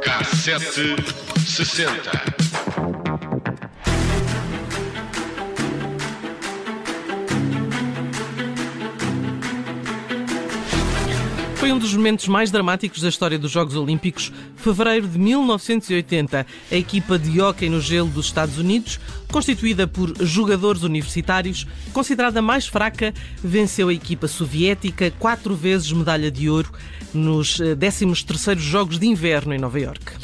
Cassete sessenta. Foi um dos momentos mais dramáticos da história dos Jogos Olímpicos. Fevereiro de 1980, a equipa de hóquei no gelo dos Estados Unidos, constituída por jogadores universitários, considerada mais fraca, venceu a equipa soviética, quatro vezes medalha de ouro, nos 13º eh, Jogos de Inverno em Nova Iorque.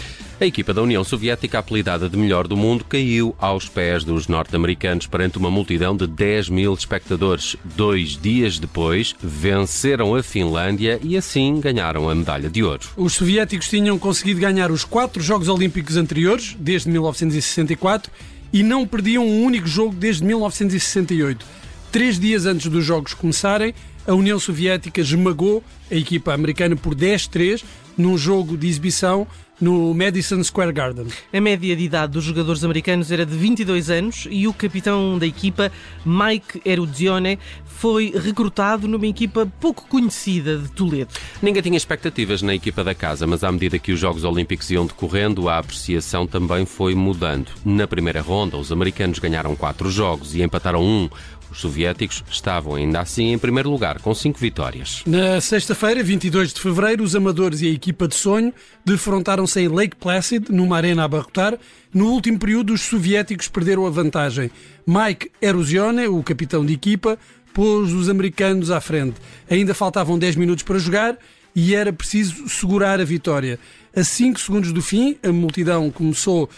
A equipa da União Soviética, apelidada de melhor do mundo, caiu aos pés dos norte-americanos perante uma multidão de 10 mil espectadores. Dois dias depois, venceram a Finlândia e assim ganharam a medalha de ouro. Os soviéticos tinham conseguido ganhar os quatro Jogos Olímpicos anteriores, desde 1964, e não perdiam um único jogo desde 1968. Três dias antes dos Jogos começarem, a União Soviética esmagou a equipa americana por 10-3 num jogo de exibição no Madison Square Garden. A média de idade dos jogadores americanos era de 22 anos e o capitão da equipa, Mike Eruzione, foi recrutado numa equipa pouco conhecida de Toledo. Ninguém tinha expectativas na equipa da casa, mas à medida que os Jogos Olímpicos iam decorrendo, a apreciação também foi mudando. Na primeira ronda, os americanos ganharam quatro jogos e empataram um. Os soviéticos estavam ainda assim em primeiro lugar, com cinco vitórias. Na sexta-feira, 22 de fevereiro, os amadores e a equipa de sonho defrontaram-se em Lake Placid, numa arena a abarrotar. No último período, os soviéticos perderam a vantagem. Mike Eruzione, o capitão de equipa, pôs os americanos à frente. Ainda faltavam 10 minutos para jogar e era preciso segurar a vitória. A 5 segundos do fim, a multidão começou uh,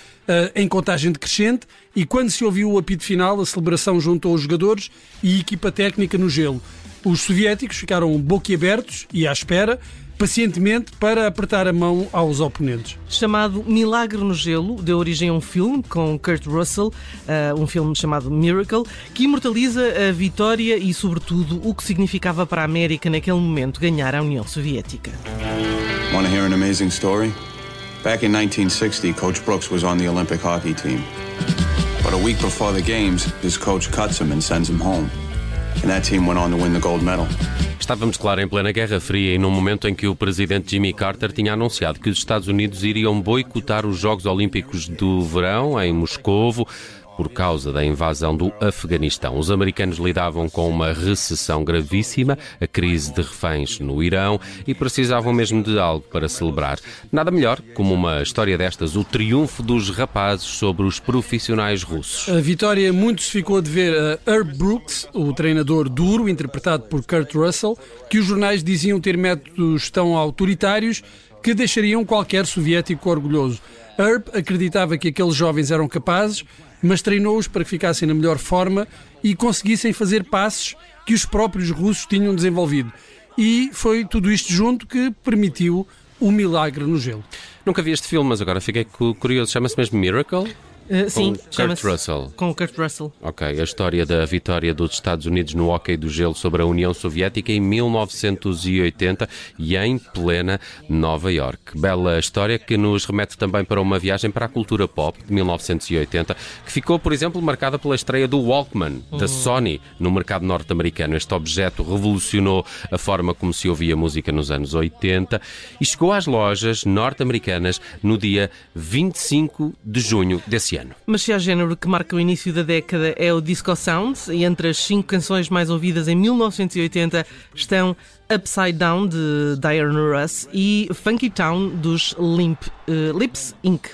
em contagem decrescente e quando se ouviu o apito final, a celebração juntou os jogadores e equipa técnica no gelo. Os soviéticos ficaram boquiabertos e à espera, pacientemente para apertar a mão aos oponentes. Chamado Milagre no Gelo, deu origem a um filme com Kurt Russell, uh, um filme chamado Miracle, que imortaliza a vitória e, sobretudo, o que significava para a América naquele momento ganhar a União Soviética. Want to hear an amazing story? Back in 1960, Coach Brooks was on the Olympic hockey team. But a week before the games, his coach cuts him and sends him home. And that team went on to win the gold medal. Estávamos, claro, em plena Guerra Fria e num momento em que o presidente Jimmy Carter tinha anunciado que os Estados Unidos iriam boicotar os Jogos Olímpicos do Verão em Moscovo por causa da invasão do Afeganistão. Os americanos lidavam com uma recessão gravíssima, a crise de reféns no Irão e precisavam mesmo de algo para celebrar. Nada melhor como uma história destas, o triunfo dos rapazes sobre os profissionais russos. A vitória muito se ficou de ver a Herb Brooks, o treinador duro, interpretado por Kurt Russell, que os jornais diziam ter métodos tão autoritários que deixariam qualquer soviético orgulhoso. Herb acreditava que aqueles jovens eram capazes, mas treinou-os para que ficassem na melhor forma e conseguissem fazer passos que os próprios russos tinham desenvolvido. E foi tudo isto junto que permitiu o milagre no gelo. Nunca vi este filme, mas agora fiquei curioso. Chama-se mesmo Miracle? Uh, sim, com Kurt Russell. Com Kurt Russell. Ok, a história da vitória dos Estados Unidos no hóquei do gelo sobre a União Soviética em 1980 e em plena Nova York. Bela história que nos remete também para uma viagem para a cultura pop de 1980, que ficou, por exemplo, marcada pela estreia do Walkman, da uhum. Sony, no mercado norte-americano. Este objeto revolucionou a forma como se ouvia música nos anos 80 e chegou às lojas norte-americanas no dia 25 de junho desse ano Mas se há género que marca o início da década é o Disco Sound, e entre as cinco canções mais ouvidas em 1980 estão Upside Down de Diana Russ e Funky Town dos Limp, uh, Lips Inc.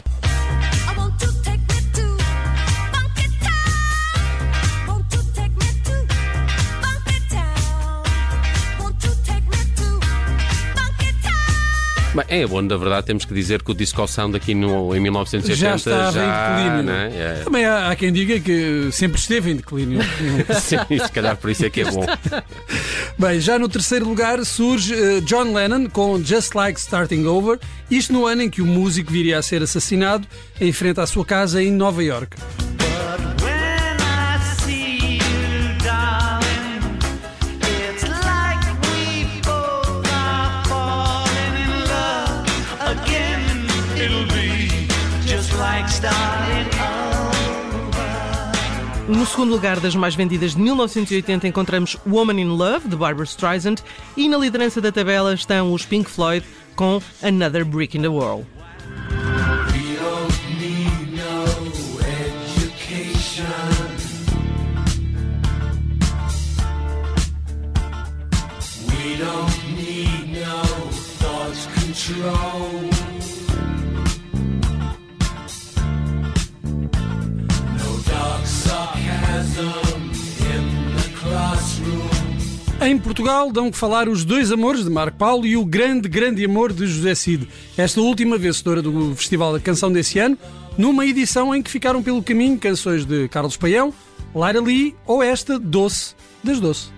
É bom, na verdade, temos que dizer que o Disco Sound aqui no, em 1980 já estava já, em declínio. Né? É. Também há, há, quem diga que sempre esteve em declínio. Sim, se calhar por isso é que é bom. Bem, já no terceiro lugar surge uh, John Lennon com Just Like Starting Over, isto no ano em que o músico viria a ser assassinado em frente à sua casa em Nova York. No segundo lugar das mais vendidas de 1980 encontramos Woman in Love, de Barbara Streisand, e na liderança da tabela estão os Pink Floyd com Another Brick in the Wall. Em Portugal dão que falar os dois amores de Marco Paulo e o grande, grande amor de José Cid. Esta última vencedora do Festival da Canção desse ano, numa edição em que ficaram pelo caminho canções de Carlos Paião, Lara Lee ou esta Doce das Doce.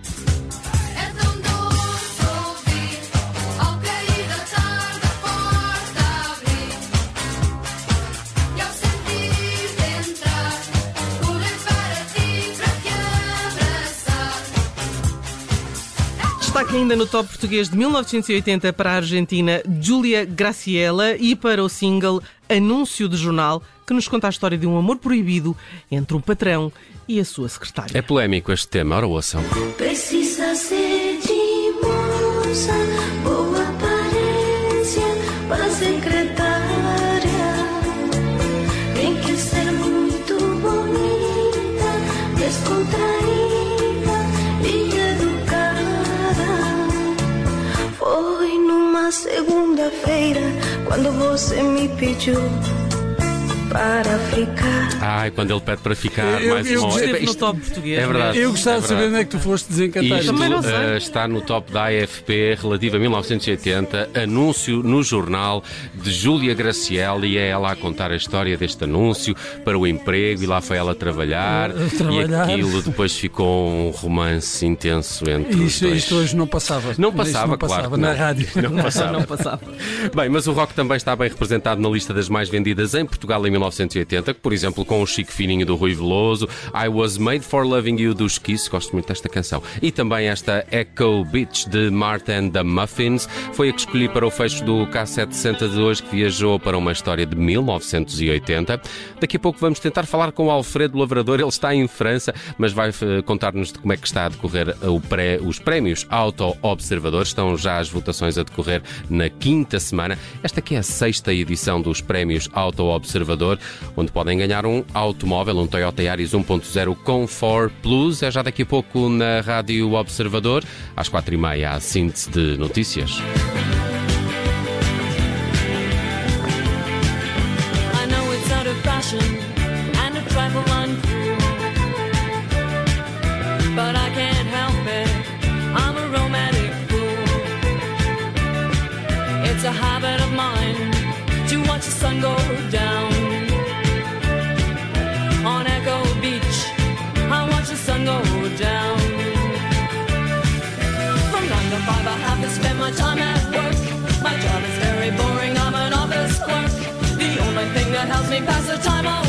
Destaque ainda no top português de 1980 para a Argentina Julia Graciela e para o single Anúncio de Jornal, que nos conta a história de um amor proibido entre um patrão e a sua secretária. É polémico este tema, ora ouçam. Precisa ser de moça, boa aparência para secretária. Tem que ser muito bonita, descontraída segunda-feira quando você me pediu para ficar. Ai, quando ele pede para ficar, Eu- mais eu uma hora. No top português. É verdade. Eu gostava é de saber verdade. onde é que tu foste desencantar. Isto eh, está no top da AFP relativo a 1980, anúncio no jornal de Júlia Graciela e é ela a contar a história deste anúncio para o emprego e lá foi ela trabalhar, Eh, trabalhar. e aquilo depois ficou um romance intenso entre os Isto, dois. isto hoje não passava. Não passava, não claro passava na não. rádio. Não passava. Não passava. Bem, mas o rock também está bem representado na lista das mais vendidas em Portugal em 1980, por exemplo, com o Chico Fininho do Rui Veloso, I Was Made for Loving You dos Kiss, gosto muito desta canção, e também esta Echo Beach de Martin the Muffins, foi a que escolhi para o fecho do K760 de hoje, que viajou para uma história de 1980. Daqui a pouco vamos tentar falar com o Alfredo Lavrador, ele está em França, mas vai eh, contar-nos de como é que está a decorrer o pré- os prémios Auto Observador. Estão já as votações a decorrer na quinta semana. Esta que é a sexta edição dos prémios Auto Onde podem ganhar um automóvel, um Toyota Yaris 1.0 Comfort Plus. É já daqui a pouco na Rádio Observador, às quatro e meia, a síntese de notícias. It's a habit of mine to watch the sun go down. time I